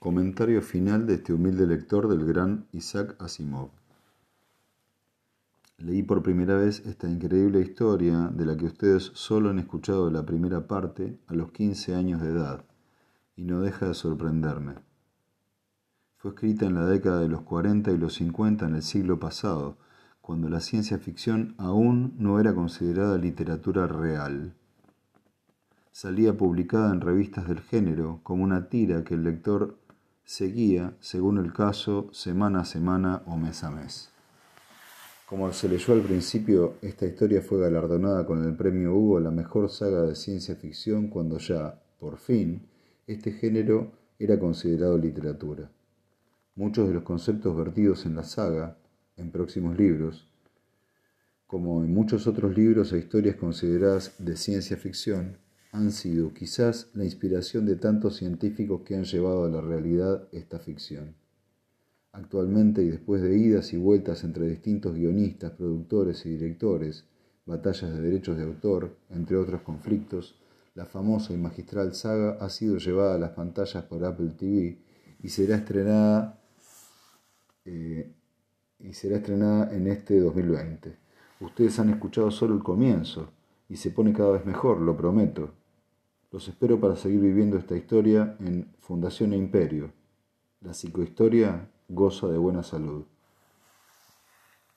Comentario final de este humilde lector del gran Isaac Asimov. Leí por primera vez esta increíble historia de la que ustedes solo han escuchado la primera parte a los 15 años de edad, y no deja de sorprenderme. Fue escrita en la década de los 40 y los 50 en el siglo pasado, cuando la ciencia ficción aún no era considerada literatura real. Salía publicada en revistas del género como una tira que el lector seguía, según el caso, semana a semana o mes a mes. Como se leyó al principio, esta historia fue galardonada con el premio Hugo a la mejor saga de ciencia ficción cuando ya, por fin, este género era considerado literatura. Muchos de los conceptos vertidos en la saga, en próximos libros, como en muchos otros libros e historias consideradas de ciencia ficción, han sido quizás la inspiración de tantos científicos que han llevado a la realidad esta ficción. Actualmente y después de idas y vueltas entre distintos guionistas, productores y directores, batallas de derechos de autor, entre otros conflictos, la famosa y magistral saga ha sido llevada a las pantallas por Apple TV y será estrenada eh, y será estrenada en este 2020. Ustedes han escuchado solo el comienzo y se pone cada vez mejor, lo prometo. Los espero para seguir viviendo esta historia en Fundación e Imperio. La psicohistoria goza de buena salud.